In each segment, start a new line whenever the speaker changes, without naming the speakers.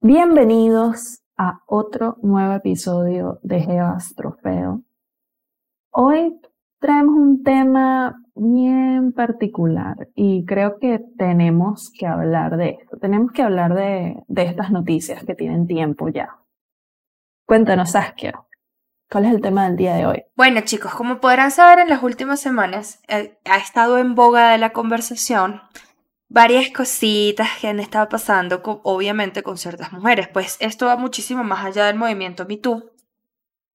Bienvenidos a otro nuevo episodio de Geas Trofeo. Hoy traemos un tema bien particular y creo que tenemos que hablar de esto. Tenemos que hablar de, de estas noticias que tienen tiempo ya. Cuéntanos, Saskia, ¿cuál es el tema del día de hoy?
Bueno, chicos, como podrán saber, en las últimas semanas eh, ha estado en boga de la conversación varias cositas que han estado pasando, obviamente, con ciertas mujeres. Pues esto va muchísimo más allá del movimiento MeToo,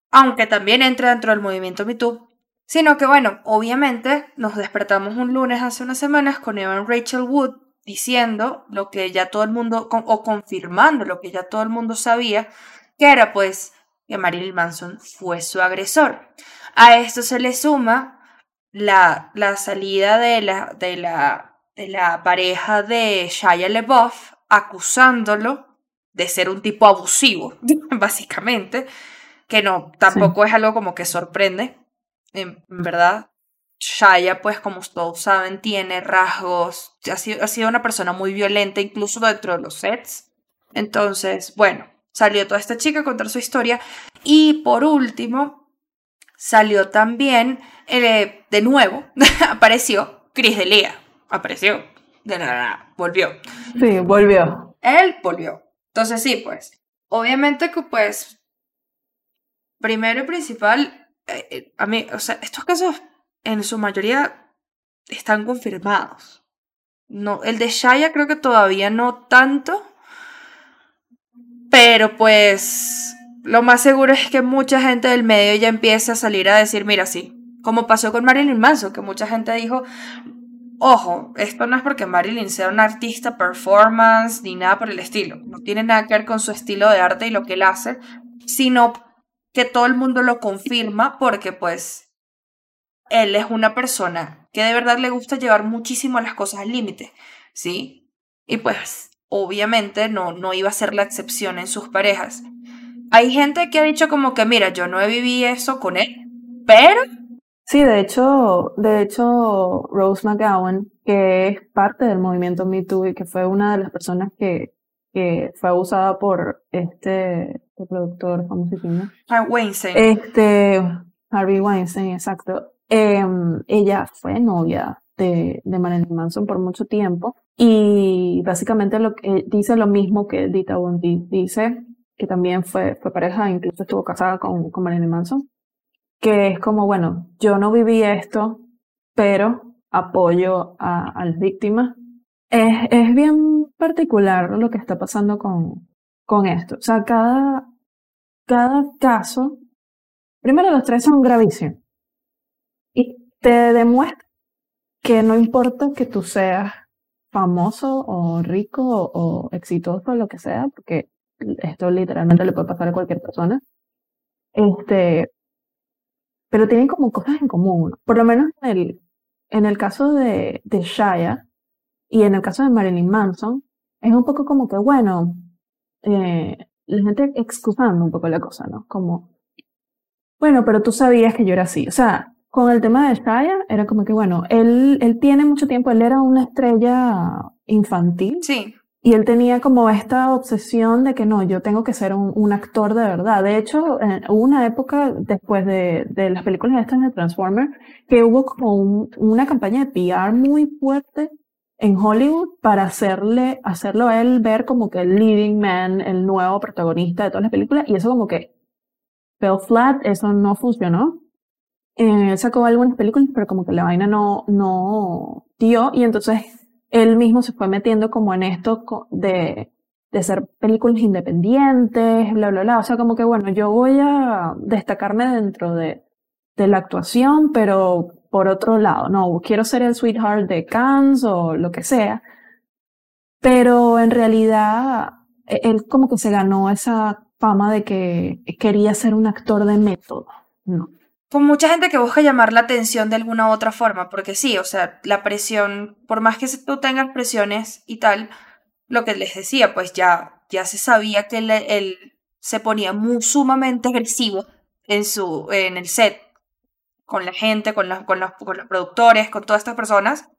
aunque también entra dentro del movimiento MeToo, Sino que bueno, obviamente nos despertamos un lunes hace unas semanas con Evan Rachel Wood diciendo lo que ya todo el mundo, o confirmando lo que ya todo el mundo sabía, que era pues que Marilyn Manson fue su agresor. A esto se le suma la, la salida de la, de, la, de la pareja de Shia LeBoff acusándolo de ser un tipo abusivo, básicamente, que no, tampoco es algo como que sorprende, en verdad, Shaya, pues como todos saben, tiene rasgos, ha sido, ha sido una persona muy violenta incluso dentro de los sets. Entonces, bueno, salió toda esta chica a contar su historia. Y por último, salió también, eh, de nuevo, apareció Chris Delia. Apareció. De nada, volvió.
Sí, volvió.
Él volvió. Entonces sí, pues. Obviamente que pues, primero y principal, eh, eh, a mí, o sea, estos casos en su mayoría están confirmados. No, el de Shaya creo que todavía no tanto, pero pues lo más seguro es que mucha gente del medio ya empiece a salir a decir, mira, sí, como pasó con Marilyn Manson, que mucha gente dijo, ojo, esto no es porque Marilyn sea una artista performance ni nada por el estilo, no tiene nada que ver con su estilo de arte y lo que él hace, sino que todo el mundo lo confirma porque pues él es una persona que de verdad le gusta llevar muchísimo las cosas al límite, ¿sí? Y pues obviamente no, no iba a ser la excepción en sus parejas. Hay gente que ha dicho como que, mira, yo no he vivido eso con él, pero...
Sí, de hecho, de hecho, Rose McGowan, que es parte del movimiento Me Too y que fue una de las personas que, que fue abusada por este el productor, ¿cómo se llama?
Weinstein.
Este, Harvey Weinstein, exacto. Em, ella fue novia de, de Marilyn Manson por mucho tiempo y básicamente lo dice lo mismo que Dita Bondi dice, que también fue, fue pareja, incluso estuvo casada con, con Marilyn Manson, que es como, bueno, yo no viví esto, pero apoyo a, a las víctimas. Es, es bien particular lo que está pasando con, con esto. O sea, cada, cada caso, primero los tres son gravísimos. Y te demuestra que no importa que tú seas famoso o rico o, exitoso o lo que sea, porque esto literalmente le puede pasar a cualquier persona. Este, pero tienen como cosas en común. Por lo menos en el, en el caso de, de Shaya y en el caso de Marilyn Manson, es un poco como que, bueno, eh, la gente excusando un poco la cosa, ¿no? Como, bueno, pero tú sabías que yo era así. O sea, con el tema de Shaya, era como que, bueno, él, él tiene mucho tiempo, él era una estrella infantil.
Sí.
Y él tenía como esta obsesión de que no, yo tengo que ser un, un actor de verdad. De hecho, hubo una época después de, de las películas estas de Transformers que hubo como un, una campaña de PR muy fuerte en Hollywood para hacerle, hacerlo a él ver como que el leading man, el nuevo protagonista de todas las películas, y eso como que fell flat, eso no funcionó. Eh, sacó algunas películas, pero como que la vaina no, no dio, y entonces él mismo se fue metiendo como en esto de, de hacer películas independientes, bla, bla, bla. O sea, como que bueno, yo voy a destacarme dentro de, de la actuación, pero por otro lado, no, quiero ser el sweetheart de Cannes o lo que sea, pero en realidad e, él como que se ganó esa fama de que quería ser un actor de método, ¿no?
Con mucha gente que busca llamar la atención de alguna otra forma, porque sí, o sea, la presión, por más que tú tengas presiones y tal, lo que les decía, pues ya, ya se sabía que él, se ponía muy sumamente agresivo en, su, en el set con la gente, con los, con, los, con los productores, con todas estas personas.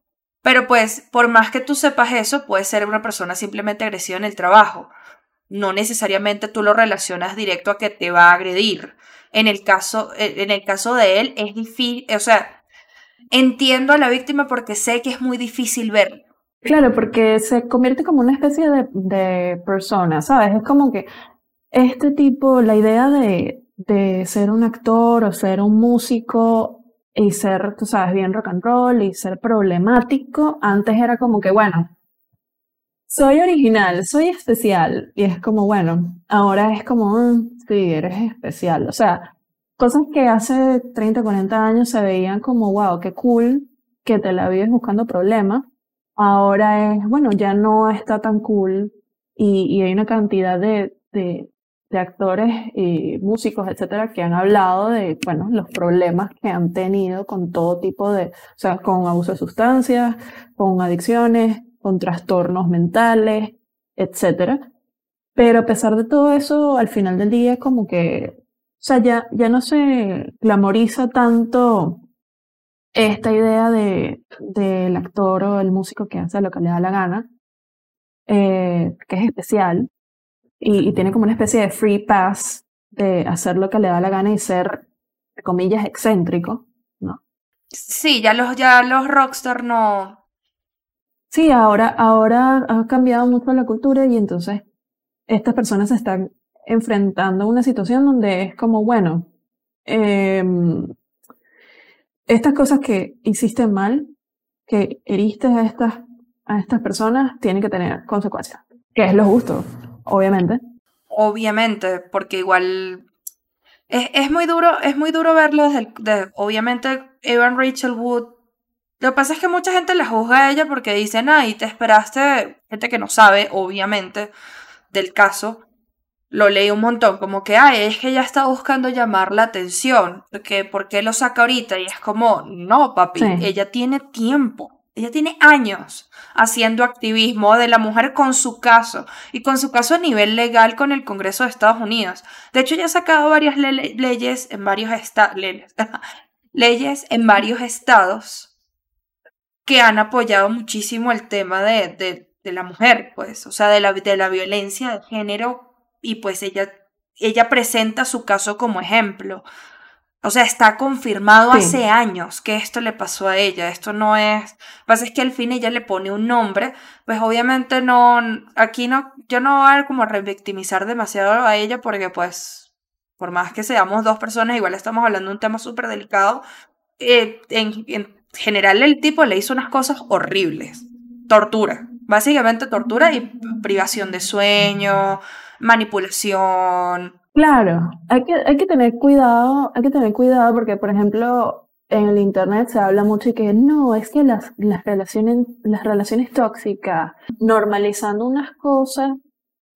Pero pues, por más que tú sepas eso, puede ser una persona simplemente agresiva en el trabajo. No necesariamente tú lo relacionas directo a que te va a agredir. En el caso, en el caso de él, es difícil, o sea, entiendo a la víctima porque sé que es muy difícil ver.
Claro, porque se convierte como una especie de, de persona, ¿sabes? Es como que este tipo, la idea de, de ser un actor o ser un músico y ser, tú sabes, bien rock and roll y ser problemático, antes era como que, bueno, soy original, soy especial. Y es como, bueno, ahora es como, mm, sí, eres especial. O sea, cosas que hace 30, 40 años se veían como, wow, qué cool que te la vives buscando problemas. Ahora es, bueno, ya no está tan cool y, y hay una cantidad de, de, de actores y músicos, etcétera, que han hablado de, bueno, los problemas que han tenido con todo tipo de, o sea, con abuso de sustancias, con adicciones, con trastornos mentales, etcétera. Pero a pesar de todo eso, al final del día, como que, o sea, ya, ya no se glamoriza tanto esta idea de, del actor o el músico que hace lo que le da la gana, eh, que es especial, y, tiene como una especie de free pass de hacer lo que le da la gana y ser, comillas, excéntrico, ¿no?
Sí, ya los, ya los rockstar no.
Sí, ahora, ahora ha cambiado mucho la cultura y entonces estas personas se están enfrentando a una situación donde es como, bueno, em, estas cosas que hiciste mal, que heriste a estas, a estas personas, tienen que tener consecuencias, que es lo justo obviamente.
Obviamente, porque igual es, es, muy duro, es muy duro verlo desde de, obviamente Evan Rachel Wood. Lo que pasa es que mucha gente la juzga a ella porque dicen, ay, te esperaste, gente que no sabe, obviamente, del caso, lo leí un montón, como que, ay, es que ella está buscando llamar la atención, porque ¿por qué lo saca ahorita? Y es como, no, papi, ella tiene tiempo. Ella tiene años haciendo activismo de la mujer con su caso y con su caso a nivel legal con el Congreso de Estados Unidos. De hecho, ella ha sacado varias leyes en varios leyes, leyes en varios estados que han apoyado muchísimo el tema de, de, de la mujer, pues, o sea, de la, de la violencia de género y pues ella, ella presenta su caso como ejemplo. O sea, está confirmado hace años que esto le pasó a ella. Esto no es. Lo que pasa es que al fin ella le pone un nombre. Pues obviamente no. Aquí no. Yo no voy a como revictimizar demasiado a ella porque, pues. Por más que seamos dos personas, igual estamos hablando de un tema súper delicado. Eh, en, en general, el tipo le hizo unas cosas horribles. Tortura. Básicamente tortura y privación de sueño, manipulación,
Claro, hay que, hay que tener cuidado, hay que tener cuidado porque, por ejemplo, en el internet se habla mucho y que no, es que las, las relaciones, las relaciones tóxicas, normalizando unas cosas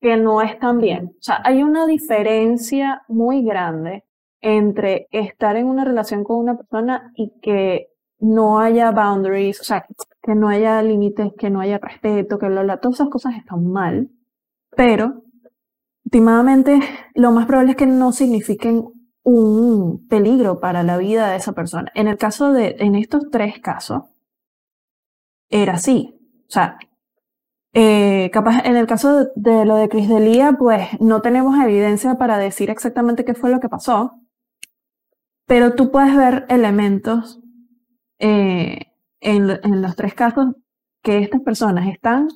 que no están bien. O sea, hay una diferencia muy grande entre estar en una relación con una persona y que no haya boundaries, o sea, que no haya límites, que no haya respeto, que bla, bla, todas esas cosas están mal, pero últimamente lo más probable es que no signifiquen un peligro para la vida de esa persona. En el caso de, en estos tres casos, era así. O sea, eh, capaz en el caso de, lo de Cris Delia, pues no tenemos evidencia para decir exactamente qué fue lo que pasó, pero tú puedes ver elementos eh, en, en los tres casos que estas personas están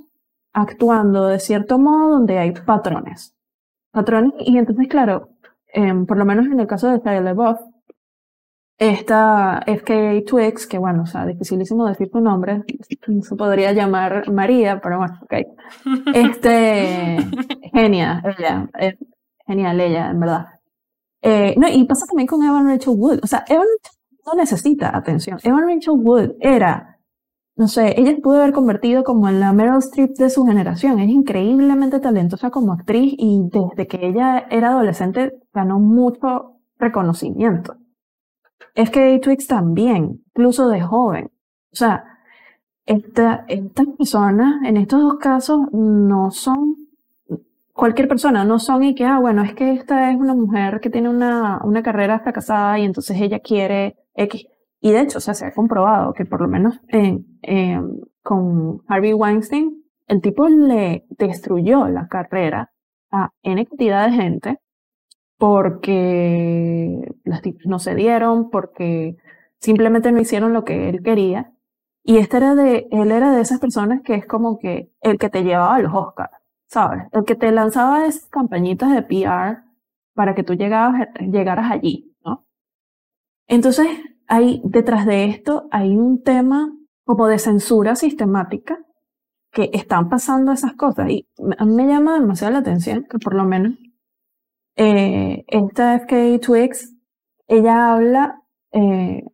actuando de cierto modo donde hay patrones patrones. Y entonces, claro, em, por lo menos en el caso de Shia LaBeouf, esta FKA Twix, que bueno, o sea, dificilísimo decir tu nombre, se podría llamar María, pero bueno, ok. Este, genia, ella, genial ella, en verdad. Eh, no, y pasa también con Evan Rachel Wood, o sea, Evan no necesita atención. Evan Rachel Wood era no sé, ella se pudo haber convertido como en la Meryl Streep de su generación. Es increíblemente talentosa como actriz y desde que ella era adolescente ganó mucho reconocimiento. Es que Twix también, incluso de joven. O sea, esta, estas personas en estos dos casos no son cualquier persona, no son y que, ah, bueno, es que esta es una mujer que tiene una, una carrera fracasada y entonces ella quiere Y de hecho, o sea, se ha comprobado que por lo menos con Harvey Weinstein, el tipo le destruyó la carrera a N cantidad de gente porque las tips no se dieron, porque simplemente no hicieron lo que él quería. Y este era de, él era de esas personas que es como que el que te llevaba a los Oscars, ¿sabes? El que te lanzaba esas campañitas de PR para que tú llegabas, llegaras allí. Entonces, hay, detrás de esto hay un tema como de censura sistemática que están pasando esas cosas. Y me llama demasiado la atención que por lo menos eh, esta FK Twix, ella habla, eh,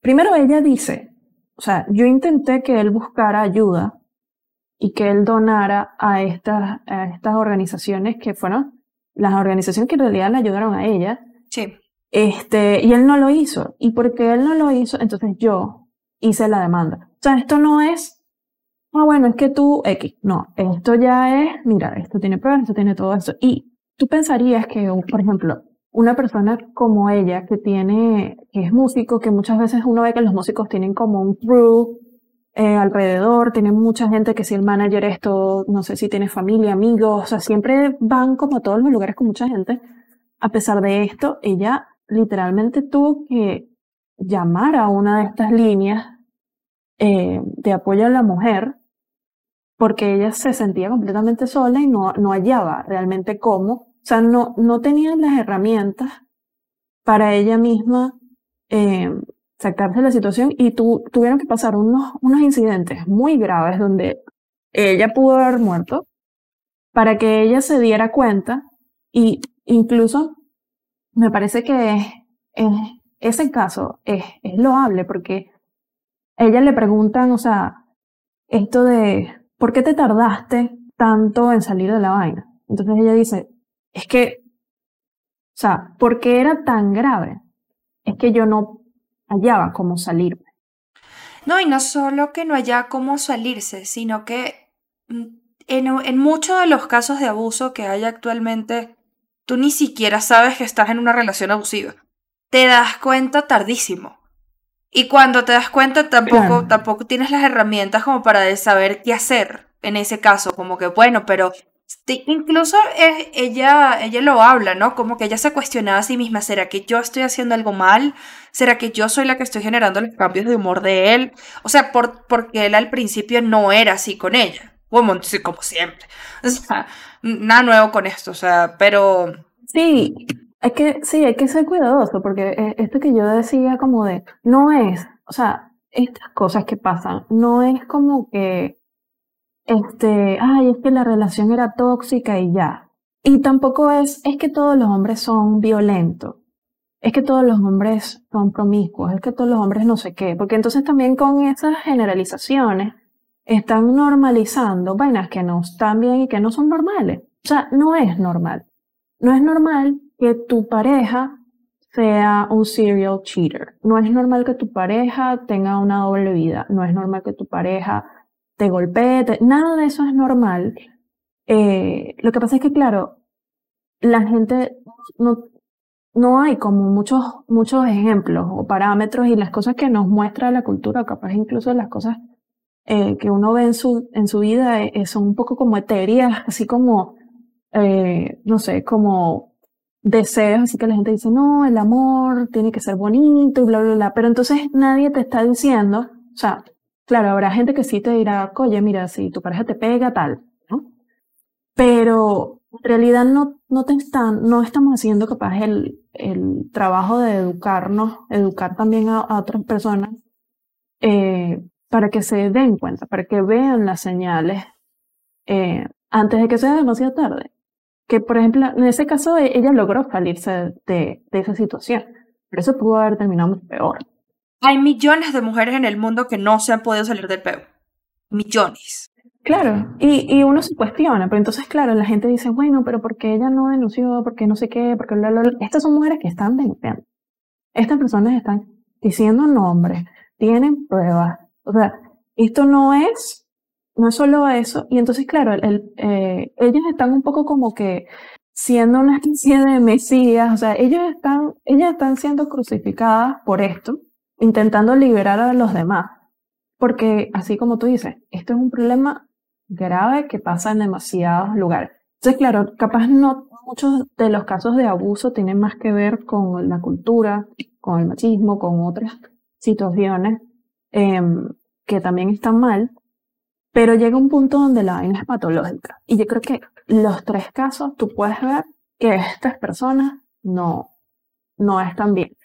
primero ella dice, o sea, yo intenté que él buscara ayuda y que él donara a estas, a estas organizaciones que fueron las organizaciones que en realidad le ayudaron a ella.
Sí.
Este, y él no lo hizo. Y porque él no lo hizo, entonces yo hice la demanda. O sea, esto no es, ah, bueno, es que tú, X. No, esto ya es, mira, esto tiene pruebas, esto tiene todo esto. Y tú pensarías que, por ejemplo, una persona como ella que tiene, que es músico, que muchas veces uno ve que los músicos tienen como un crew eh, alrededor, tienen mucha gente que si el manager esto, no sé si tiene familia, amigos, o sea, siempre van como a todos los lugares con mucha gente. A pesar de esto, ella literalmente tuvo que llamar a una de estas líneas eh, de apoyo a la mujer porque ella se sentía completamente sola y no, no hallaba realmente cómo, o sea, no, no tenía las herramientas para ella misma eh, sacarse de la situación y tu, tuvieron que pasar unos, unos incidentes muy graves donde ella pudo haber muerto para que ella se diera cuenta y incluso me parece que en ese caso es, loable porque ella le preguntan, o sea, esto de ¿por qué te tardaste tanto en salir de la vaina? Entonces ella dice, es que, o sea, ¿por qué era tan grave? Es que yo no hallaba cómo salirme.
No, y no solo que no hallaba cómo salirse, sino que mm, en muchos de los casos de abuso que hay actualmente, tú ni siquiera sabes que estás en una relación abusiva. Te das cuenta tardísimo. Y cuando te das cuenta, tampoco, tampoco tienes las herramientas como para saber qué hacer en ese caso. Como que, bueno, pero incluso ella, ella lo habla, ¿no? Como que ella se cuestionaba a sí misma, ¿será que yo estoy haciendo algo mal? ¿Será que yo soy la que estoy generando los cambios de humor de él? O sea, por, porque él al principio no era así con ella. Como, como siempre. Nada nuevo con esto, o sea, pero...
Sí, hay que, sí, hay que ser cuidadoso, porque eh, esto que yo decía como de, no es, o sea, estas cosas que pasan, no es como que, este, ay, es que la relación era tóxica y ya. Y tampoco es, es que todos los hombres son violentos, es que todos los hombres son promiscuos, es que todos los hombres no sé qué, porque entonces también con esas generalizaciones están normalizando vainas que no están bien y que no son normales. O sea, no es normal. No es normal que tu pareja sea un serial cheater. No es normal que tu pareja tenga una doble vida. No es normal que tu pareja te golpee. Nada de eso es normal. Eh, lo que pasa es que, claro, la gente no, no hay como muchos, muchos ejemplos o parámetros y las cosas que nos muestra la cultura, capaz incluso las cosas eh, que uno ve en su, en su vida eh, son un poco como etéreas, así como, no sé, como deseos, así que la gente dice, no, el amor tiene que ser bonito y bla, bla, bla, pero entonces nadie te está diciendo, o sea, claro, habrá gente que sí te dirá, oye, mira, si tu pareja te pega, tal, ¿no? Pero en realidad no, no te están, no estamos haciendo capaz el, el trabajo de educarnos, educar también a, otras personas, eh, para que se den cuenta, para que vean las señales eh, antes de que sea demasiado tarde que, por ejemplo, en ese caso e, ella logró salirse de, de esa situación, pero eso pudo haber terminado mucho peor.
Hay millones de mujeres en el mundo que no se han podido salir del peo. Millones.
Claro, y, y, uno se cuestiona, pero entonces, claro, la gente dice, bueno, pero ¿por qué ella no denunció? ¿Por qué no sé qué? Porque Estas son mujeres que están denunciando. Estas personas están diciendo nombres, tienen pruebas. O sea, esto no es no es solo eso, y entonces, claro, eh, ellos están un poco como que siendo una especie de mesías, o sea, ellos están, ellas están siendo crucificadas por esto, intentando liberar a los demás. Porque así como tú dices, esto es un problema grave que pasa en demasiados lugares. Entonces, claro, capaz no muchos de los casos de abuso tienen más que ver con la cultura, con el machismo, con otras situaciones em, que también están mal, pero llega un punto donde la vaina es patológica. Y yo creo que los tres casos tú puedes ver que estas personas no, no están bien.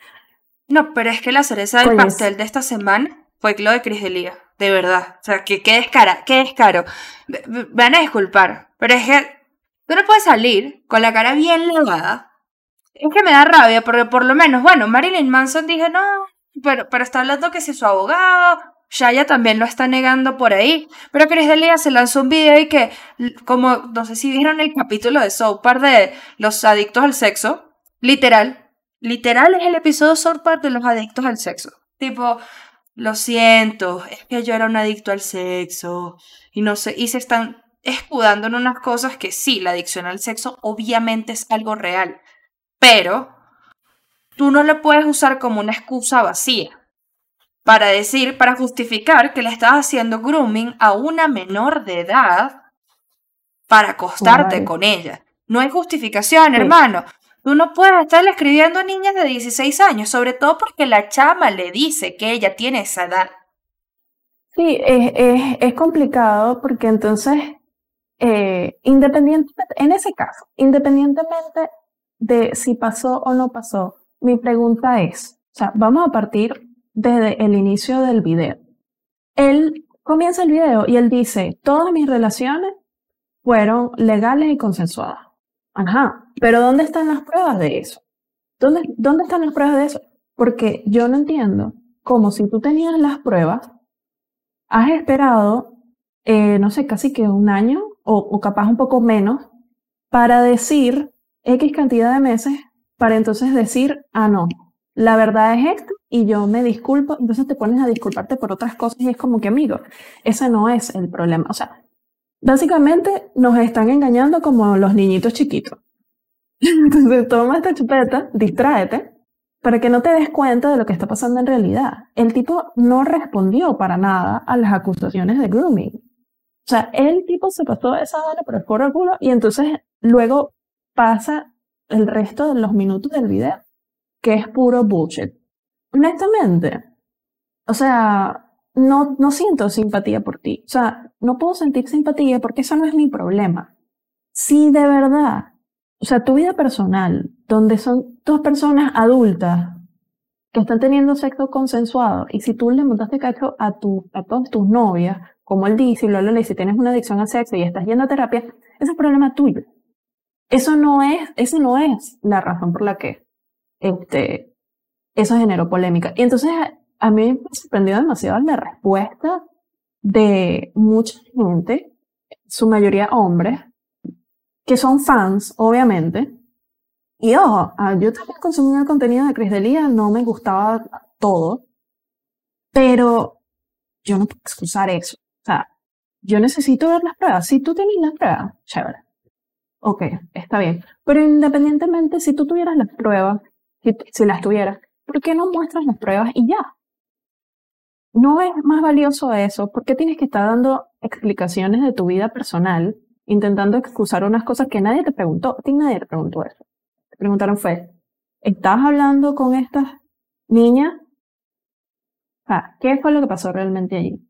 No, pero es que la cereza del pastel de esta semana fue lo de Cris de verdad. O sea, que qué descara, qué descaro. van a disculpar, pero es que tú no puedes salir con la cara bien lavada. Es que me da rabia, porque por lo menos, bueno, Marilyn Manson dije, no, pero, pero está hablando que si su abogado, Shaya también lo está negando por ahí. Pero Chris Delia se lanzó un video y que, como, no sé si vieron el capítulo de South de los adictos al sexo, literal, literal es el episodio South de los adictos al sexo. Tipo, lo siento, es que yo era un adicto al sexo y no sé, y se están escudando en unas cosas que sí, la adicción al sexo obviamente es algo real, pero tú no lo puedes usar como una excusa vacía para decir, para justificar que le estás haciendo grooming a una menor de edad para acostarte con ella. No hay justificación, hermano. Tú no puedes estarle escribiendo a niñas de 16 años, sobre todo porque la chama le dice que ella tiene esa edad.
Sí, es, es, complicado porque entonces, eh, independientemente, en ese caso, independientemente de si pasó o no pasó, mi pregunta es, o sea, vamos a partir desde el inicio del video. Él comienza el video y él dice, todas mis relaciones fueron legales y consensuadas. Ajá, pero ¿dónde están las pruebas de eso? ¿Dónde, dónde están las pruebas de eso? Porque yo no entiendo cómo si tú tenías las pruebas, has esperado, eh, no sé, casi que un año o, o capaz un poco menos para decir X cantidad de meses, para entonces decir, ah, no, la verdad es esto y yo me disculpo, entonces te pones a disculparte por otras cosas y es como que, amigo, ese no es el problema. O sea, básicamente nos están engañando como los niñitos chiquitos. Entonces toma esta chupeta, distráete, para que no te des cuenta de lo que está pasando en realidad. El tipo no respondió para nada a las acusaciones de grooming. O sea, el tipo se pasó esa bala por el culo y entonces luego pasa el resto de los minutos del video que es puro bullshit. Honestamente, o sea, no, no siento simpatía por ti. O sea, no puedo sentir simpatía porque eso no es mi problema. Si de verdad, o sea, tu vida personal, donde son dos personas adultas que están teniendo sexo consensuado, y si tú le montaste cacho a, tu, a todas tus novias, como él dice, y lo le si tienes una adicción al sexo y estás yendo a terapia, ese es problema tuyo. Eso no es, eso no es la razón por la que este, eso generó polémica. Y entonces a mí me sorprendió demasiado la respuesta de mucha gente, su mayoría hombres, que son fans, obviamente. Y ojo, yo también consumía el contenido de Chris Delia, no me gustaba todo, pero yo no puedo excusar eso. O sea, yo necesito ver las pruebas. Si tú tienes las pruebas, chévere. Ok, está bien. Pero independientemente, si tú tuvieras las pruebas, si, las tuvieras, ¿por qué no muestras las pruebas y ya? ¿No es más valioso eso? ¿Por qué tienes que estar dando explicaciones de tu vida personal, intentando excusar unas cosas que nadie te preguntó? A ti nadie te preguntó eso. Te preguntaron fue, ¿estás hablando con estas niñas? ¿Qué fue lo que pasó realmente allí?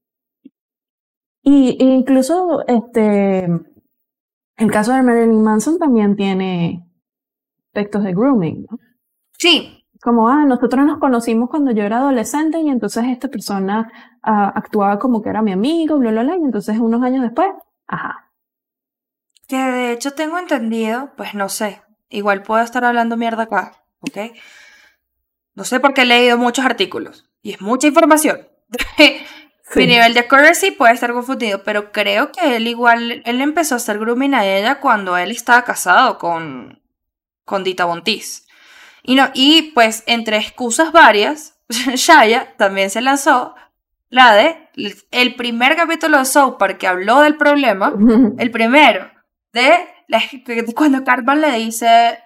Y incluso este, el caso de Marilyn Manson también tiene aspectos de grooming, ¿no?
Sí.
Como, ah, nosotros nos conocimos cuando yo era adolescente y entonces esta persona ah, actuaba como que era mi amigo, bla, bla, bla, y entonces unos años después, ajá.
Que de hecho tengo entendido, pues no sé, igual puedo estar hablando mierda acá, ¿ok? No sé porque he leído muchos artículos y es mucha información. Mi nivel de accuracy puede estar confundido, pero creo que él igual, él empezó a hacer grooming a ella cuando él estaba casado con, con Dita Bontis. Y, no, y pues entre excusas varias, Shaya también se lanzó la de el primer capítulo de South Park que habló del problema, el primero, de cuando Cartman le dice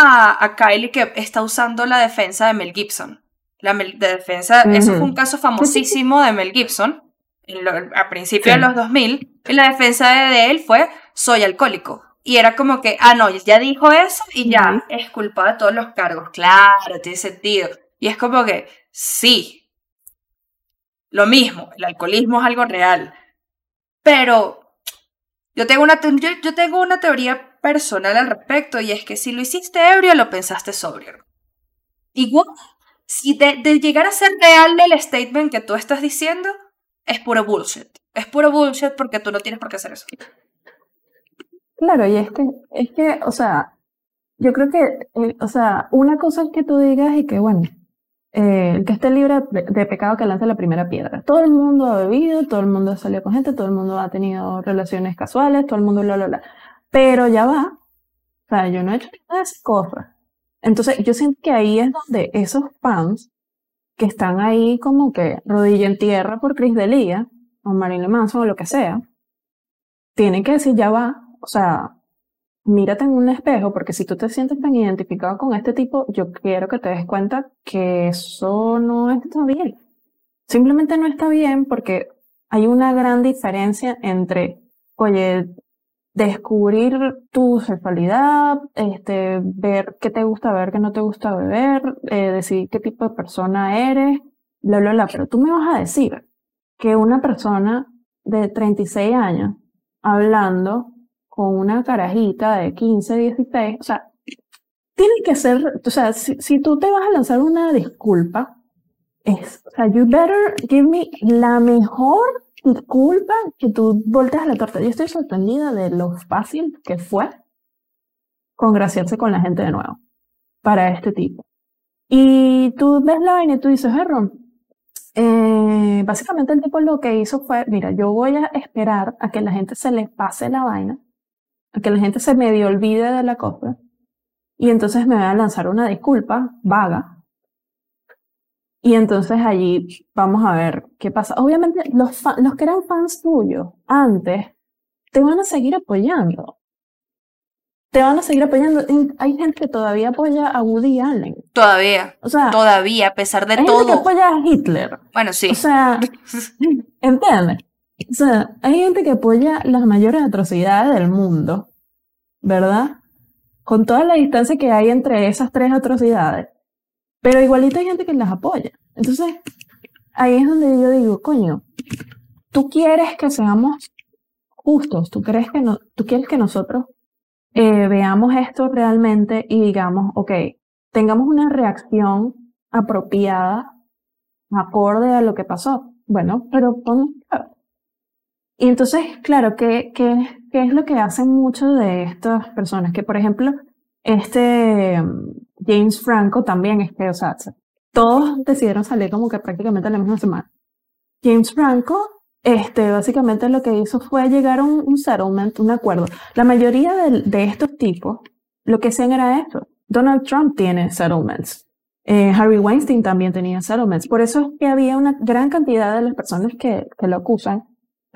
a, a Kylie que está usando la defensa de Mel Gibson. la de defensa, eso fue un caso famosísimo de Mel Gibson, a principios de los 2000, y la defensa de él fue, soy alcohólico. Y era como que, ah, no, ya dijo eso y ya es culpa de todos los cargos. Claro, tiene sentido. Y es como que, sí, lo mismo, el alcoholismo es algo real. Pero yo tengo una, yo tengo una teoría personal al respecto y es que si lo hiciste ebrio, lo pensaste sobrio. Igual, si de, llegar a ser real el statement que tú estás diciendo, es puro bullshit. Es puro bullshit porque tú no tienes por qué hacer eso.
Claro, y es que, es que, o sea, yo creo que, eh, o sea, una cosa es que tú digas y que, bueno, eh, que esté libre de, pecado que lance la primera piedra. Todo el mundo ha bebido, todo el mundo ha salido con gente, todo el mundo ha tenido relaciones casuales, todo el mundo lo, lo, lo. Pero ya va. O sea, yo no he hecho nada de esas cosas. Entonces, yo siento que ahí es donde esos fans que están ahí como que rodilla en tierra por Chris Delia o Marilyn Manson o lo que sea, tienen que decir, ya va, o sea, mírate en un espejo, porque si tú te sientes tan identificado con este tipo, yo quiero que te des cuenta que eso no está bien. Simplemente no está bien porque hay una gran diferencia entre, oye, descubrir tu sexualidad, este, ver qué te gusta ver, qué no te gusta beber, eh, decidir qué tipo de persona eres, bla, bla, bla. Pero tú me vas a decir que una persona de 36 años hablando con una carajita de 15, 16, o sea, tiene que ser, o sea, si, si tú te vas a lanzar una disculpa, es, o sea, you better give me la mejor disculpa que tú volteas la torta. Yo estoy sorprendida de lo fácil que fue congraciarse con la gente de nuevo para este tipo. Y tú ves la vaina y tú dices, Error, eh, básicamente el tipo lo que hizo fue, mira, yo voy a esperar a que la gente se les pase la vaina, a que la gente se medio olvide de la cosa, y entonces me voy a lanzar una disculpa vaga y entonces allí vamos a ver qué pasa. Obviamente los, los que eran fans tuyos antes te van a seguir apoyando. Te van a seguir apoyando. Hay gente que todavía apoya a Woody Allen.
Todavía. O sea, todavía, a pesar de
hay
todo.
Hay gente que apoya a Hitler.
Bueno, sí.
O sea, ¿entiendes? O sea, hay gente que apoya las mayores atrocidades del mundo, ¿verdad? Con toda la distancia que hay entre esas tres atrocidades. Pero igualito hay gente que las apoya. Entonces, ahí es donde yo digo, coño, tú quieres que seamos justos, tú, crees que no, tú quieres que nosotros eh, veamos esto realmente y digamos, ok, tengamos una reacción apropiada, acorde a lo que pasó. Bueno, pero pon Y entonces, claro, ¿qué, qué, qué es lo que hacen muchos de estas personas? Que, por ejemplo, este James Franco también es que, todos decidieron salir como que prácticamente la misma semana. James Franco, este, básicamente lo que hizo fue llegar a un, settlement, un acuerdo. La mayoría de, estos tipos, lo que hacían era esto. Donald Trump tiene settlements. Eh, Harry Weinstein también tenía settlements. Por eso es que había una gran cantidad de las personas que, que lo acusan,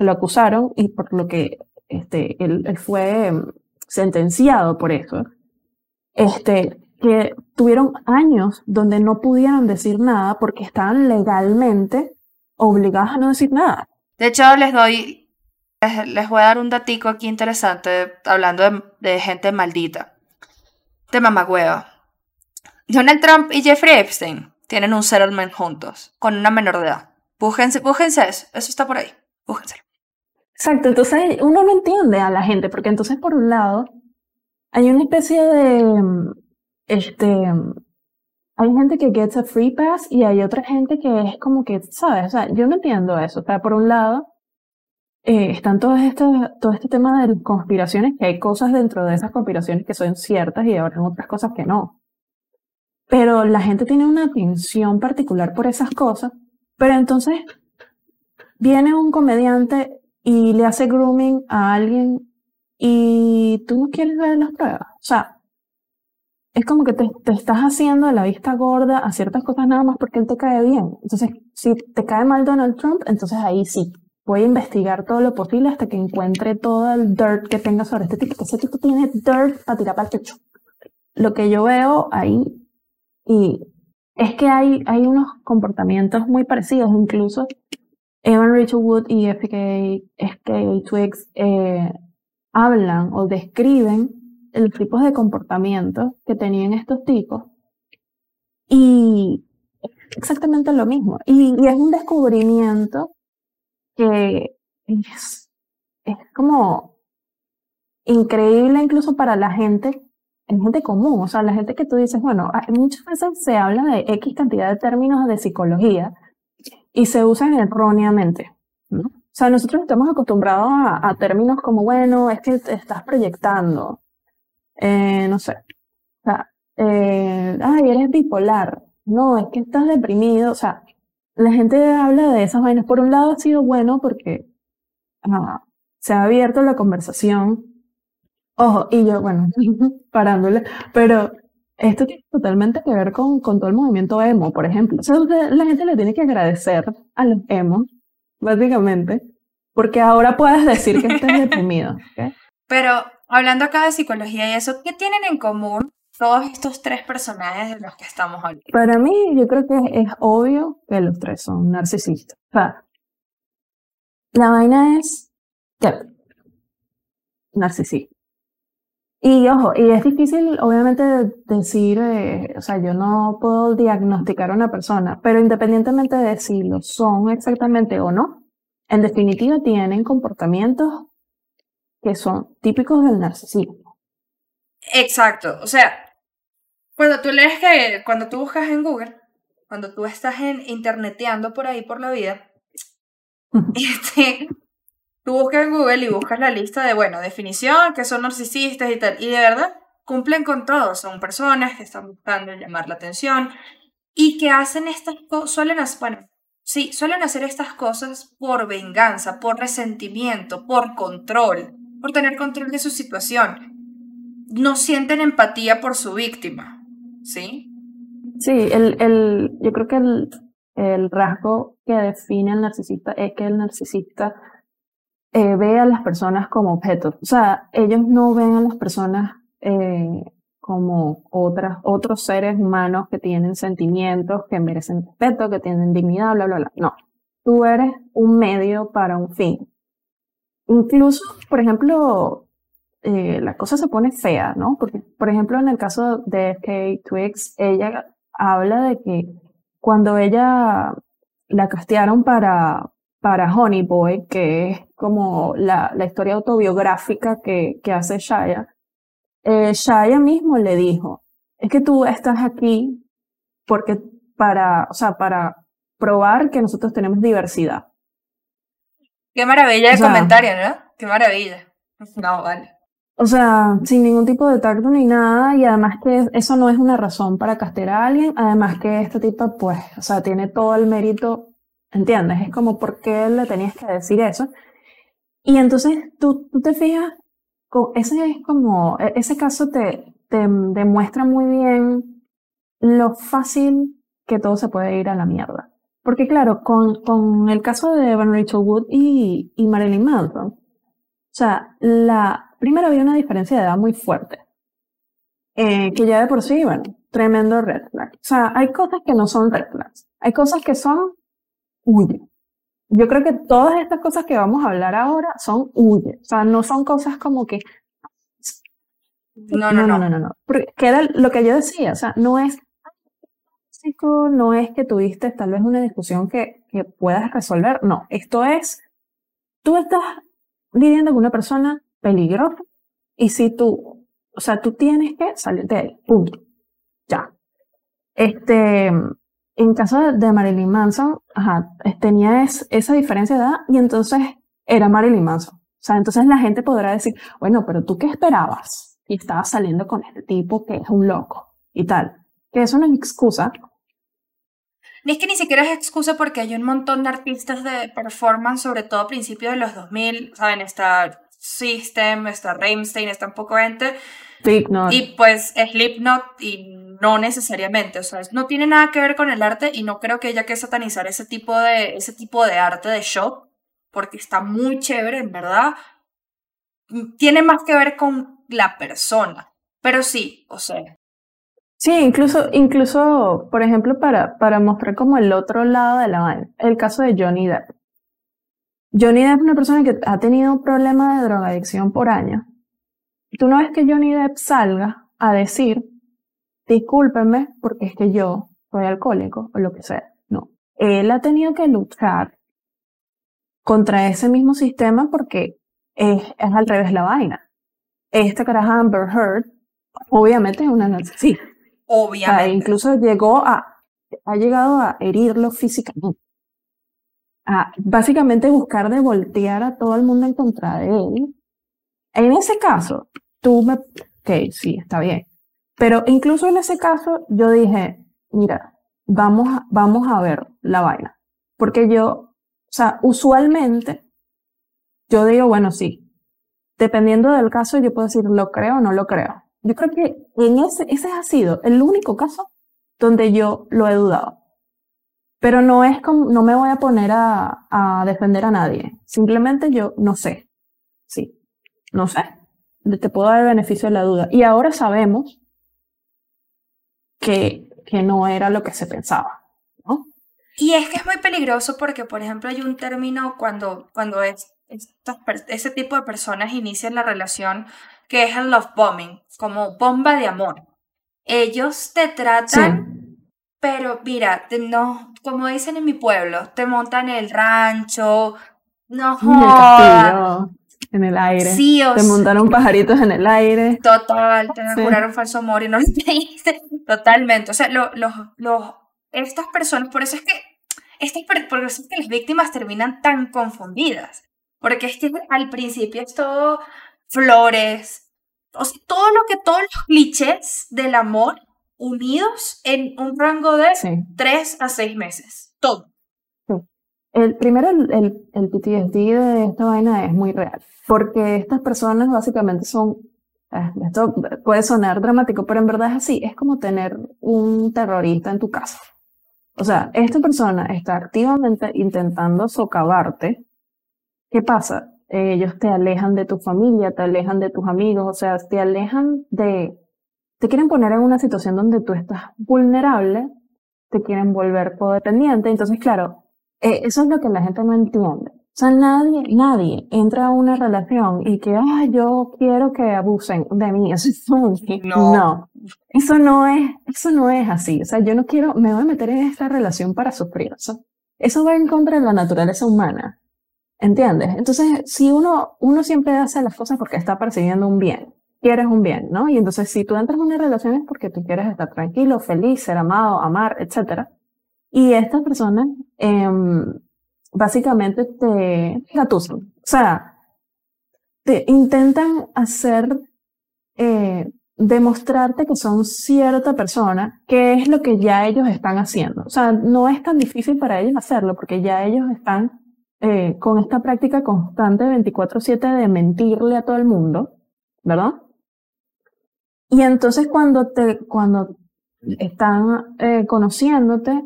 lo acusaron y por lo que este, él, fue mm, sentenciado por eso. Este, que tuvieron años donde no pudieron decir nada porque estaban legalmente obligados a no decir nada.
De hecho, les doy, les, voy a dar un datico aquí interesante hablando de, gente maldita, de mamagüeva. Donald Trump y Jeffrey Epstein tienen un settlement juntos, con una menor de edad. Búsquense, búsquense eso, eso está por ahí, búsquenselo.
Exacto, entonces uno no entiende a la gente, porque entonces por un lado hay una especie de este, hay gente que gets a free pass y hay otra gente que es como que, ¿sabes? O sea, yo no entiendo eso. O sea, por un lado, eh, están todas estas, todo este tema de conspiraciones, que hay cosas dentro de esas conspiraciones que son ciertas y ahora otras cosas que no. Pero la gente tiene una atención particular por esas cosas, pero entonces viene un comediante y le hace grooming a alguien y tú no quieres ver las pruebas. O sea, es como que te, estás haciendo la vista gorda a ciertas cosas nada más porque él te cae bien. Entonces, si te cae mal Donald Trump, entonces ahí sí, voy a investigar todo lo posible hasta que encuentre todo el dirt que tenga sobre este tipo, que ese tipo tiene dirt para tirar para el techo. Lo que yo veo ahí, y es que hay, hay unos comportamientos muy parecidos, incluso Evan Rachel Wood y FK, Twigs eh, hablan o describen los tipos de comportamientos que tenían estos tipos y exactamente lo mismo. Y, es un descubrimiento que es como increíble incluso para la gente en gente común, o sea, la gente que tú dices, bueno, muchas veces se habla de X cantidad de términos de psicología y se usan erróneamente. O sea, nosotros estamos acostumbrados a, términos como, bueno, es que te estás proyectando, eh, no sé, o sea, eh, ay, eres bipolar, no, es que estás deprimido, o sea, la gente habla de esas vainas. Por un lado ha sido bueno porque se ha abierto la conversación. Ojo, y yo, bueno, parándole, pero esto tiene totalmente que ver con, con todo el movimiento emo, por ejemplo. O sea, la gente le tiene que agradecer a los emos, básicamente, porque ahora puedes decir que estás deprimido.
Pero hablando acá de psicología y eso, ¿qué tienen en común todos estos tres personajes de los que estamos hablando?
Para mí, yo creo que es obvio que los tres son narcisistas. O sea, la vaina es que narcisista. Y ojo, y es difícil obviamente decir, eh, o sea, yo no puedo diagnosticar a una persona, pero independientemente de si lo son exactamente o no, en definitiva tienen comportamientos que son típicos del narcisismo.
Exacto, o sea, cuando tú lees que, cuando tú buscas en Google, cuando tú estás en interneteando por ahí por la vida, este, Tú buscas en Google y buscas la lista de, bueno, definición, que son narcisistas y tal. Y de verdad, cumplen con todo. Son personas que están buscando llamar la atención y que hacen estas cosas, suelen hacer, bueno, sí, suelen hacer estas cosas por venganza, por resentimiento, por control, por tener control de su situación. No sienten empatía por su víctima, ¿sí?
Sí, el, el, yo creo que el, el rasgo que define al narcisista es que el narcisista eh, ve a las personas como objetos. O sea, ellos no ven a las personas eh, como otras, otros seres humanos que tienen sentimientos, que merecen respeto, que tienen dignidad, bla, bla, bla. No, tú eres un medio para un fin. Incluso, por ejemplo, eh, la cosa se pone fea, ¿no? Porque, por ejemplo, en el caso de Kate Twix, ella habla de que cuando ella la castearon para, para Honey Boy, que es como la, la historia autobiográfica que, que hace Shaya, eh, Shaya mismo le dijo, es que tú estás aquí porque para, o sea, para probar que nosotros tenemos diversidad.
Qué maravilla de comentario, ¿no? Qué maravilla. No, vale.
O sea, sin ningún tipo de tacto ni nada, y además que eso no es una razón para castigar a alguien, además que esta tipa, pues, o sea, tiene todo el mérito ¿Entiendes? Es como, ¿por qué le tenías que decir eso? Y entonces tú, tú te fijas, ese es como, e, ese caso te, te demuestra muy bien lo fácil que todo se puede ir a la mierda. Porque claro, con, con el caso de Evan Rachel Wood y, y Marilyn Manson, o sea, la, primero había una diferencia de edad muy fuerte. Eh, que ya de por sí, bueno, tremendo red flag. O sea, hay cosas que no son red flags. Hay cosas que son huye. Yo creo que todas estas cosas que vamos a hablar ahora son huye. O sea, no son cosas como que...
No, no, no, no, no. no,
Porque era lo que yo decía, o sea, no es no es que tuviste tal vez una discusión que, que puedas resolver, no, esto es, tú estás lidiando con una persona peligrosa y si tú, o sea, tú tienes que salir de él, punto, ya. Este, en caso de Marilyn Manson, ajá, tenía esa diferencia de edad y entonces era Marilyn Manson. O sea, entonces la gente podrá decir, bueno, pero tú qué esperabas? Y estabas saliendo con este tipo que es un loco y tal. Que eso no es excusa.
Ni es que ni siquiera es excusa porque hay un montón de artistas de performance, sobre todo a principios de los 2000, ¿saben? Está System, está Rammstein, está un poco gente. Y pues Slipknot y no necesariamente, o sea, no tiene nada que ver con el arte y no creo que haya que satanizar ese tipo de, ese tipo de arte de shock, porque está muy chévere, en verdad. Tiene más que ver con la persona, pero sí, o sea,
Sí, incluso, incluso, por ejemplo, para, para mostrar como el otro lado de la vaina, el caso de Johnny Depp. Johnny Depp es una persona que ha tenido un problema de drogadicción por años. Tú no ves que Johnny Depp salga a decir, discúlpenme porque es que yo soy alcohólico o lo que sea. No. Él ha tenido que luchar contra ese mismo sistema porque es, es al revés la vaina. Esta cara Amber Heard, obviamente es una nazi.
Obviamente.
incluso llegó a, ha llegado a herirlo físicamente. A básicamente buscar de voltear a todo el mundo en contra de él. En ese caso, tú me, ok, sí, está bien. Pero incluso en ese caso, yo dije, mira, vamos vamos a ver la vaina. Porque yo, o sea, usualmente, yo digo, bueno, sí. Dependiendo del caso, yo puedo decir, lo creo o no lo creo. Yo creo que en ese, ese ha sido el único caso donde yo lo he dudado. Pero no es como, no me voy a poner a, a defender a nadie. Simplemente yo no sé. Sí, no sé. Te puedo dar el beneficio de la duda. Y ahora sabemos que, que no era lo que se pensaba. ¿no?
Y es que es muy peligroso porque, por ejemplo, hay un término cuando, cuando es, ese tipo de personas inician la relación que es el love bombing, como bomba de amor. Ellos te tratan, pero mira, no, como dicen en mi pueblo, te montan el rancho, no
jodas. En el aire. Sí, o te montaron pajaritos en el aire.
Total, te sí. juraron falso amor y no lo creíste. Totalmente. O sea, los, los, estas personas, por eso es que estas, por eso es que las víctimas terminan tan confundidas. Porque es que al principio es todo flores, o sea, todo lo que, todos los clichés del amor unidos en un rango de tres a seis meses. Todo.
El, primero, el, el, el, PTSD de esta vaina es muy real, porque estas personas básicamente son, eh, esto puede sonar dramático, pero en verdad es así, es como tener un terrorista en tu casa. O sea, esta persona está activamente intentando socavarte. ¿Qué pasa? ellos te alejan de tu familia, te alejan de tus amigos, o sea, te alejan de, te quieren poner en una situación donde tú estás vulnerable, te quieren volver codependiente, entonces claro, eh, eso es lo que la gente no entiende. O sea, nadie, nadie entra a una relación y que, ah, yo quiero que abusen de mí. Eso no. no. Eso no es, eso no es así. O sea, yo no quiero, me voy a meter en esta relación para sufrir. Eso, eso va en contra de la naturaleza humana. ¿Entiendes? Entonces, si uno, uno siempre hace las cosas porque está persiguiendo un bien, quieres un bien, ¿no? Y entonces, si tú entras en una relación es porque tú quieres estar tranquilo, feliz, ser amado, amar, etc. Y estas personas, eh, básicamente te gatusan. O sea, te intentan hacer, eh, demostrarte que son cierta persona, que es lo que ya ellos están haciendo. O sea, no es tan difícil para ellos hacerlo porque ya ellos están eh, con esta práctica constante 24/7 de mentirle a todo el mundo, ¿verdad? Y entonces cuando te, cuando están eh, conociéndote,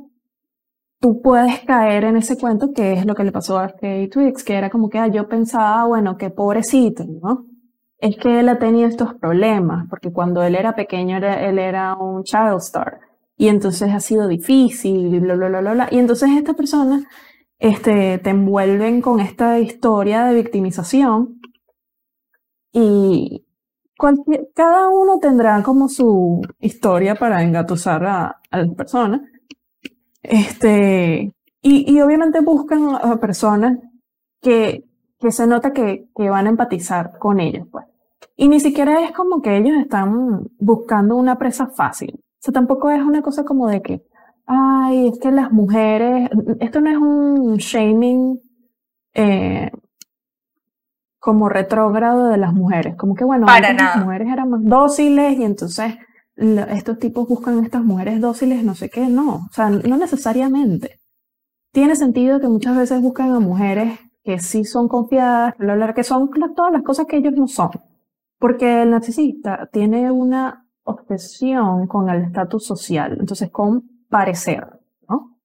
tú puedes caer en ese cuento que es lo que le pasó a Kate Twix, que era como que ah, yo pensaba, bueno, qué pobrecito, ¿no? Es que él ha tenido estos problemas, porque cuando él era pequeño él era un child star, y entonces ha sido difícil, y bla, bla, bla, bla. Y entonces esta persona este, te envuelven con esta historia de victimización y cada uno tendrá como su historia para engatusar a, a las personas. Este, y, y, obviamente buscan a personas que, que se nota que, que van a empatizar con ellos, pues. Y ni siquiera es como que ellos están buscando una presa fácil. O sea, tampoco es una cosa como de que, ay, es que las mujeres, esto no es un shaming eh, como retrógrado de las mujeres, como que bueno, las mujeres eran más dóciles y entonces estos tipos buscan estas mujeres dóciles, no sé qué, no, o sea, no necesariamente. Tiene sentido que muchas veces buscan a mujeres que sí son confiadas, que son todas las cosas que ellos no son. Porque el narcisista tiene una obsesión con el estatus social. Entonces, con parecer, ¿no?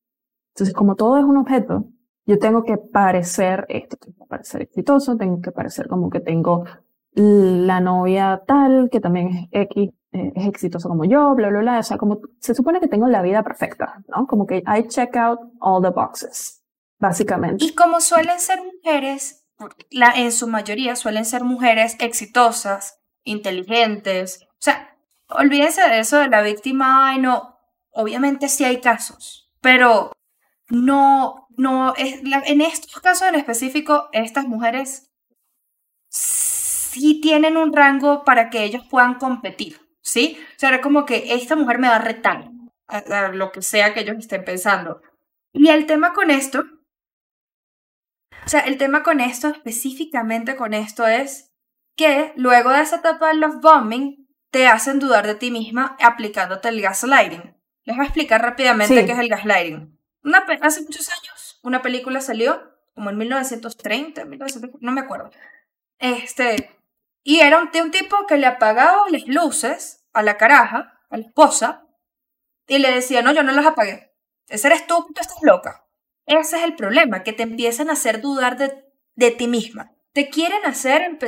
Entonces, como todo es un objeto, yo tengo que parecer esto, tengo que parecer exitoso, tengo que parecer como que tengo la novia tal, que también es X, eh, es exitoso como yo, bla, bla, bla. O sea, como se supone que tengo la vida perfecta, ¿no? Como que I check out all the boxes, básicamente.
Y como suelen ser mujeres, la, en su mayoría suelen ser mujeres exitosas, inteligentes. O sea, olvídense de eso de la víctima, ay, no. Obviamente sí hay casos, pero no, no, es, en estos casos en específico, estas mujeres sí tienen un rango para que ellos puedan competir, ¿sí? O sea, era como que esta mujer me va a retar a, lo que sea que ellos estén pensando. Y el tema con esto, o sea, el tema con esto, específicamente con esto, es que luego de esa etapa de los bombing, te hacen dudar de ti misma aplicándote el gaslighting. Les voy a explicar rápidamente qué es el gaslighting. Una, hace muchos años, una película salió, como en 1930, 1930 no me acuerdo. Este, y era un, un tipo que le apagaba las luces a la caraja, a la esposa, y le decía, no, yo no las apagué. Ese eres tú, tú estás loca. Ese es el problema, que te empiezan a hacer dudar de, de ti misma. Te quieren hacer,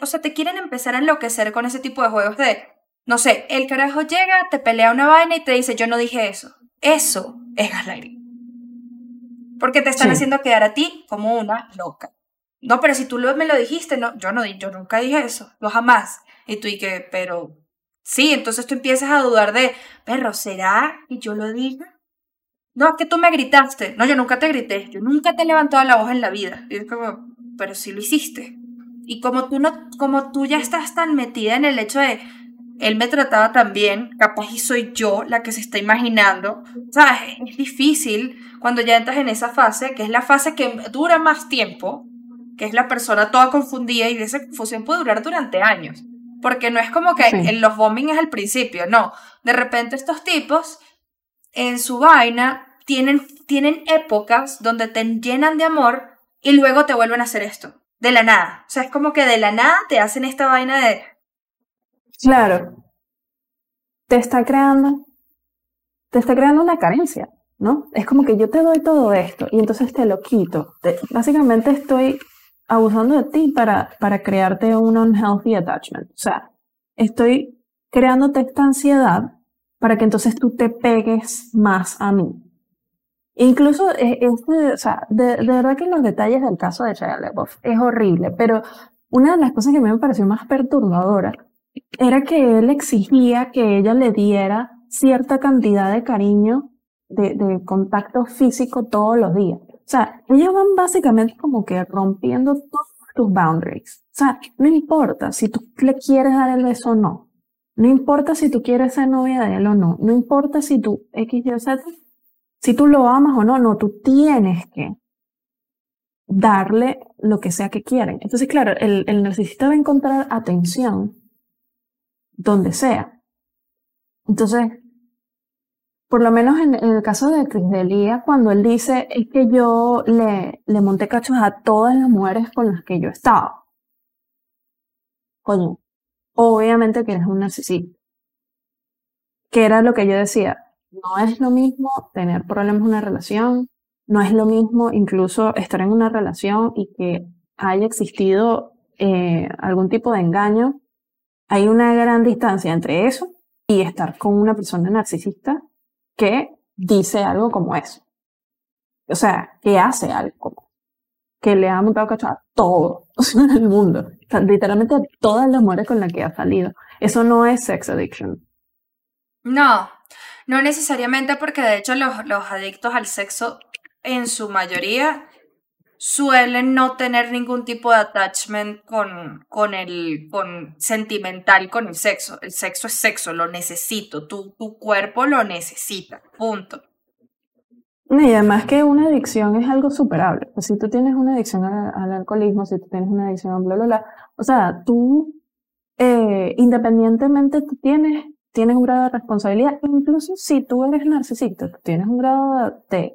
o sea, te quieren empezar a enloquecer con ese tipo de juegos de, no sé, el carajo llega, te pelea una vaina y te dice, yo no dije eso. Eso es gaslighting. Porque te están haciendo quedar a ti como una loca. No, pero si tú me lo dijiste, no, yo no, yo nunca dije eso, no jamás. Y tú y que, pero sí, entonces tú empiezas a dudar de, perro, ¿será que yo lo diga? No, es que tú me gritaste. No, yo nunca te grité, yo nunca te he levantado la voz en la vida. Y es como, pero sí lo hiciste. Y como tú no, como tú ya estás tan metida en el hecho de, él me trataba tan bien, capaz y soy yo la que se está imaginando. ¿Sabes? Es difícil cuando ya entras en esa fase, que es la fase que dura más tiempo, que es la persona toda confundida y esa confusión puede durar durante años. Porque no es como que en los bombing es al principio, no. De repente estos tipos en su vaina tienen, tienen épocas donde te llenan de amor y luego te vuelven a hacer esto. De la nada. O sea, es como que de la nada te hacen esta vaina de...
Claro. Te está creando... Te está creando una carencia, ¿no? Es como que yo te doy todo esto y entonces te lo quito. básicamente estoy abusando de ti para, para crearte un unhealthy attachment. O sea, estoy creándote esta ansiedad para que entonces tú te pegues más a mí. Incluso, este, o sea, de, verdad que los detalles del caso de Shia LaBeouf es horrible, pero una de las cosas que me pareció más perturbadora era que él exigía que ella le diera cierta cantidad de cariño, de, de contacto físico todos los días. O sea, ellos van básicamente como que rompiendo todos tus boundaries. O sea, no importa si tú le quieres dar el beso o no. No importa si tú quieres ser novia de él o no. No importa si tú X, Y, Z, si tú lo amas o no. No, tú tienes que darle lo que sea que quieren. Entonces, claro, el, el narcisista va a encontrar atención donde sea. Entonces, por lo menos en, el caso de Chris Delia, cuando él dice es que yo le, le monté cachos a todas las mujeres con las que yo estaba. Coño, obviamente que eres un narcisista. Que era lo que yo decía, no es lo mismo tener problemas en una relación, no es lo mismo incluso estar en una relación y que haya existido eh, algún tipo de engaño. Hay una gran distancia entre eso y estar con una persona narcisista que dice algo como eso. O sea, que hace algo como que le ha montado cacho a todo en el mundo. literalmente a todas las mujeres con las que ha salido. Eso no es sex addiction.
No, no necesariamente porque de hecho los, los adictos al sexo en su mayoría suelen no tener ningún tipo de attachment con, con el con sentimental con el sexo. El sexo es sexo, lo necesito, tu, tu cuerpo lo necesita, punto.
Y además que una adicción es algo superable. si tú tienes una adicción al, alcoholismo, si tú tienes una adicción a bla, bla, bla, o sea, tú eh, independientemente tú tienes, tienes un grado de responsabilidad, incluso si tú eres narcisista, tú tienes un grado de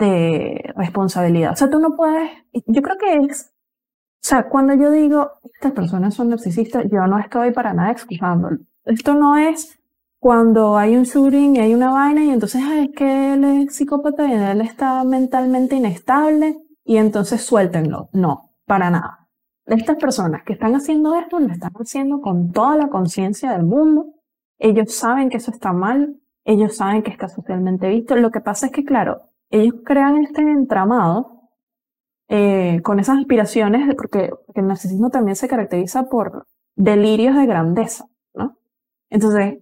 de responsabilidad. O sea, tú no puedes, yo creo que es, o sea, cuando yo digo, estas personas son narcisistas, yo no estoy para nada excusándolo. Esto no es cuando hay un shooting y hay una vaina y entonces es que él es psicópata y él está mentalmente inestable y entonces suéltenlo. No, para nada. estas personas que están haciendo esto lo están haciendo con toda la conciencia del mundo. Ellos saben que eso está mal, ellos saben que está socialmente visto. Lo que pasa es que, claro, ellos crean este entramado eh, con esas aspiraciones, porque, porque el narcisismo también se caracteriza por delirios de grandeza, ¿no? Entonces,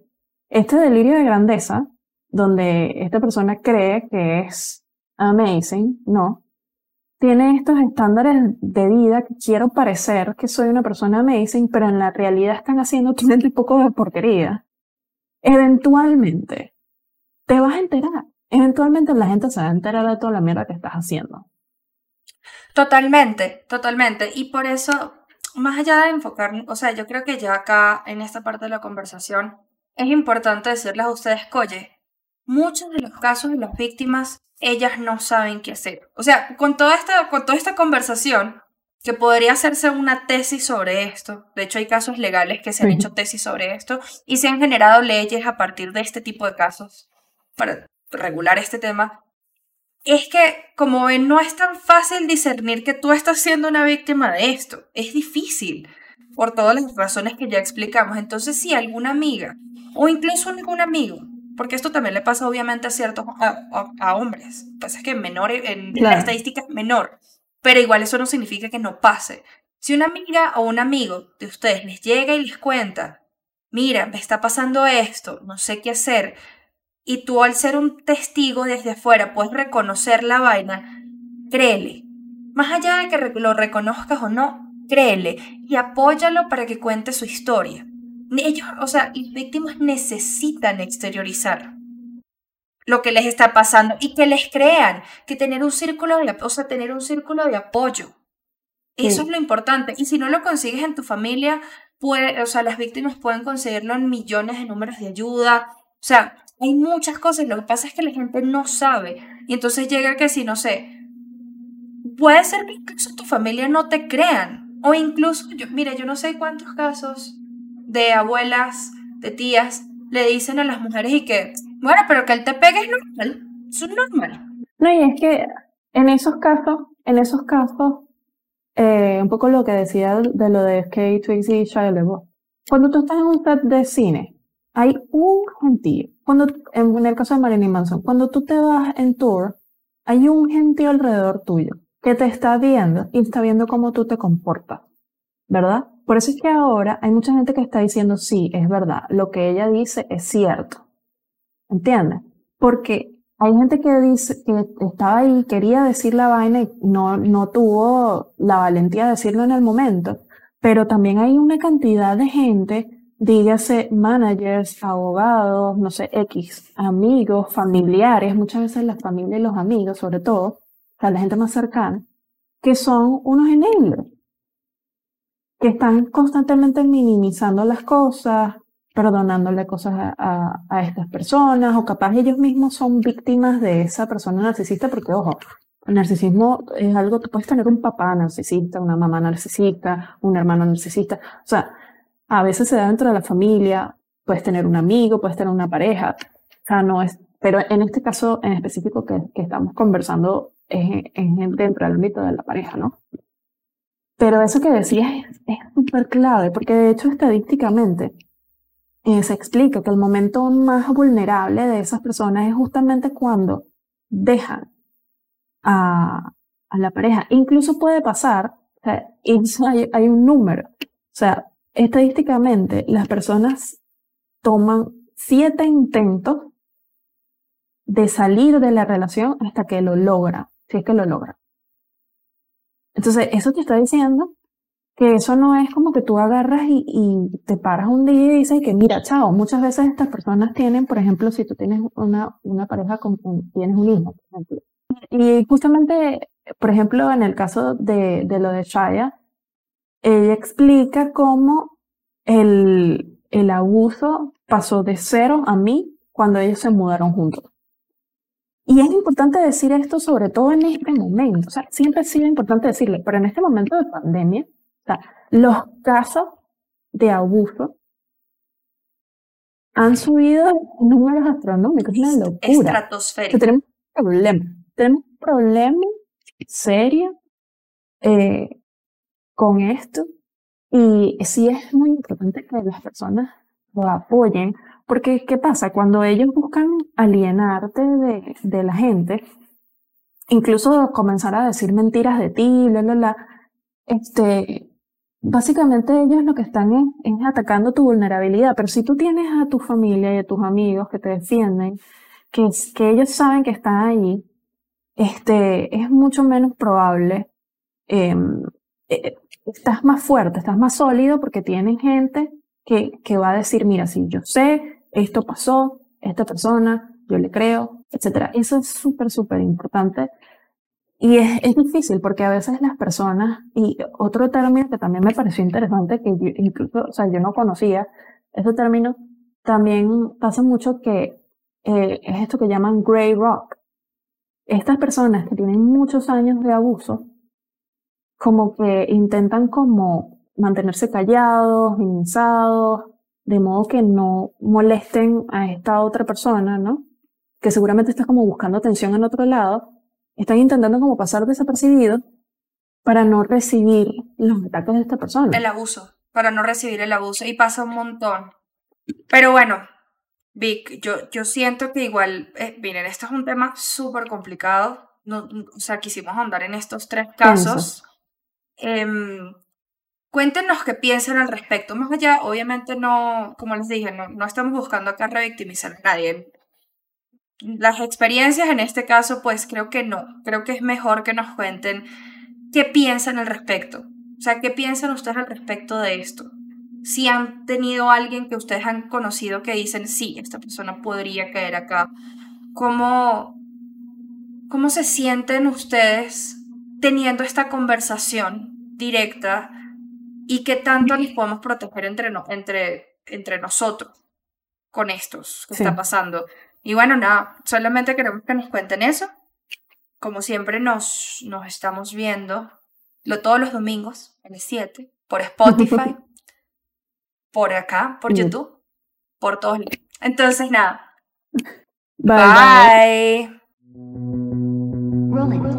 este delirio de grandeza, donde esta persona cree que es amazing, ¿no? Tiene estos estándares de vida que quiero parecer que soy una persona amazing, pero en la realidad están haciendo un poco de porquería. Eventualmente, te vas a enterar. Eventualmente la gente se va a enterar de toda la mierda que estás haciendo.
Totalmente, totalmente. Y por eso, más allá de enfocar, o sea, yo creo que ya acá en esta parte de la conversación es importante decirles a ustedes oye, muchos de los casos de las víctimas, ellas no saben qué hacer. O sea, con toda esta, con toda esta conversación, que podría hacerse una tesis sobre esto, de hecho hay casos legales que se han hecho tesis sobre esto y se han generado leyes a partir de este tipo de casos para regular este tema, es que, como ven, no es tan fácil discernir que tú estás siendo una víctima de esto. Es difícil, por todas las razones que ya explicamos. Entonces, si alguna amiga, o incluso algún amigo, porque esto también le pasa obviamente a ciertos, a, hombres, pasa que en menor, en la estadística es menor, pero igual eso no significa que no pase. Si una amiga o un amigo de ustedes les llega y les cuenta, mira, me está pasando esto, no sé qué hacer, y tú al ser un testigo desde afuera puedes reconocer la vaina, créele. Más allá de que lo reconozcas o no, créele y apóyalo para que cuente su historia. Ellos, o sea, las víctimas necesitan exteriorizar lo que les está pasando y que les crean, que tener un círculo de, o sea, tener un círculo de apoyo. Eso es lo importante. Y si no lo consigues en tu familia, puede, o sea, las víctimas pueden conseguirlo en millones de números de ayuda. O sea, hay muchas cosas, lo que pasa es que la gente no sabe. Y entonces llega que si, no sé, puede ser que incluso tu familia no te crean. O incluso, yo, mira, yo no sé cuántos casos de abuelas, de tías, le dicen a las mujeres y que, bueno, pero que él te pegue es normal. Es normal.
No, y es que en esos casos, en esos casos, eh, un poco lo que decía de lo de Kate Tracy y Shia. Cuando tú estás en un set de cine, hay un gentío cuando, en el caso de Marilyn Manson, cuando tú te vas en tour, hay un gentío alrededor tuyo que te está viendo y está viendo cómo tú te comportas, ¿verdad? Por eso es que ahora hay mucha gente que está diciendo, sí, es verdad, lo que ella dice es cierto. ¿Entiendes? Porque hay gente que dice que estaba ahí, quería decir la vaina y no, no tuvo la valentía de decirlo en el momento. Pero también hay una cantidad de gente dígase managers, abogados, no sé, X, amigos, familiares, muchas veces la familia y los amigos, sobre todo, o sea, la gente más cercana, que son unos enablers, que están constantemente minimizando las cosas, perdonándole cosas a, a, estas personas, o capaz ellos mismos son víctimas de esa persona narcisista, porque ojo, el narcisismo es algo, tú puedes tener un papá narcisista, una mamá narcisista, un hermano narcisista, o sea, a veces se da dentro de la familia, puedes tener un amigo, puedes tener una pareja, o sea, no es, pero en este caso en específico que, que estamos conversando es, dentro del ámbito de la pareja, ¿no? Pero eso que decías es súper clave, porque de hecho estadísticamente eh, se explica que el momento más vulnerable de esas personas es justamente cuando dejan a, a la pareja. Incluso puede pasar, o sea, hay, hay un número, o sea, Estadísticamente, las personas toman siete intentos de salir de la relación hasta que lo logra, si es que lo logra. Entonces, eso te está diciendo que eso no es como que tú agarras y, te paras un día y dices que mira, chao, muchas veces estas personas tienen, por ejemplo, si tú tienes una, una pareja con, tienes un hijo, por ejemplo. Y justamente, por ejemplo, en el caso de, de lo de Shaya, ella explica cómo el, el abuso pasó de cero a mí cuando ellos se mudaron juntos. Y es importante decir esto sobre todo en este momento. O sea, siempre ha sido importante decirle, pero en este momento de pandemia, o sea, los casos de abuso han subido números astronómicos. Es una locura.
Estratosférico.
tenemos un problema. Tenemos un problema serio eh, con esto y sí es muy importante que las personas lo apoyen, porque ¿qué pasa? Cuando ellos buscan alienarte de, de la gente, incluso comenzar a decir mentiras de ti, bla, bla, bla, este, básicamente ellos lo que están es, es, atacando tu vulnerabilidad, pero si tú tienes a tu familia y a tus amigos que te defienden, que, que ellos saben que están ahí, este, es mucho menos probable, eh, eh, estás más fuerte, estás más sólido porque tienen gente que, que va a decir, mira, si yo sé, esto pasó, esta persona, yo le creo, etc. Eso es súper, súper importante. Y es, es, difícil porque a veces las personas, y otro término que también me pareció interesante, que incluso, o sea, yo no conocía, ese término también pasa mucho que eh, es esto que llaman gray rock. Estas personas que tienen muchos años de abuso, como que intentan como mantenerse callados, minimizados, de modo que no molesten a esta otra persona, ¿no? Que seguramente está como buscando atención en otro lado, están intentando como pasar desapercibido para no recibir los ataques de esta persona.
El abuso, para no recibir el abuso y pasa un montón. Pero bueno, Vic, yo, yo siento que igual, eh, miren, esto es un tema súper complicado. No, o sea, quisimos andar en estos tres casos. Eh, cuéntenos qué piensan al respecto. Más allá, obviamente no, como les dije, no, no estamos buscando acá revictimizar a nadie. Las experiencias en este caso, pues creo que no. Creo que es mejor que nos cuenten qué piensan al respecto. O sea, qué piensan ustedes al respecto de esto si han tenido alguien que ustedes han conocido que dicen, sí, esta persona podría caer acá, ¿cómo, cómo se sienten ustedes teniendo esta conversación directa y qué tanto nos podemos proteger entre, entre, entre nosotros con estos que está pasando? Y bueno, nada, solamente queremos que nos cuenten eso. Como siempre nos, nos estamos viendo lo, todos los domingos, a las 7, por Spotify. por acá, por YouTube, por todos. Entonces, nada. Bye. bye.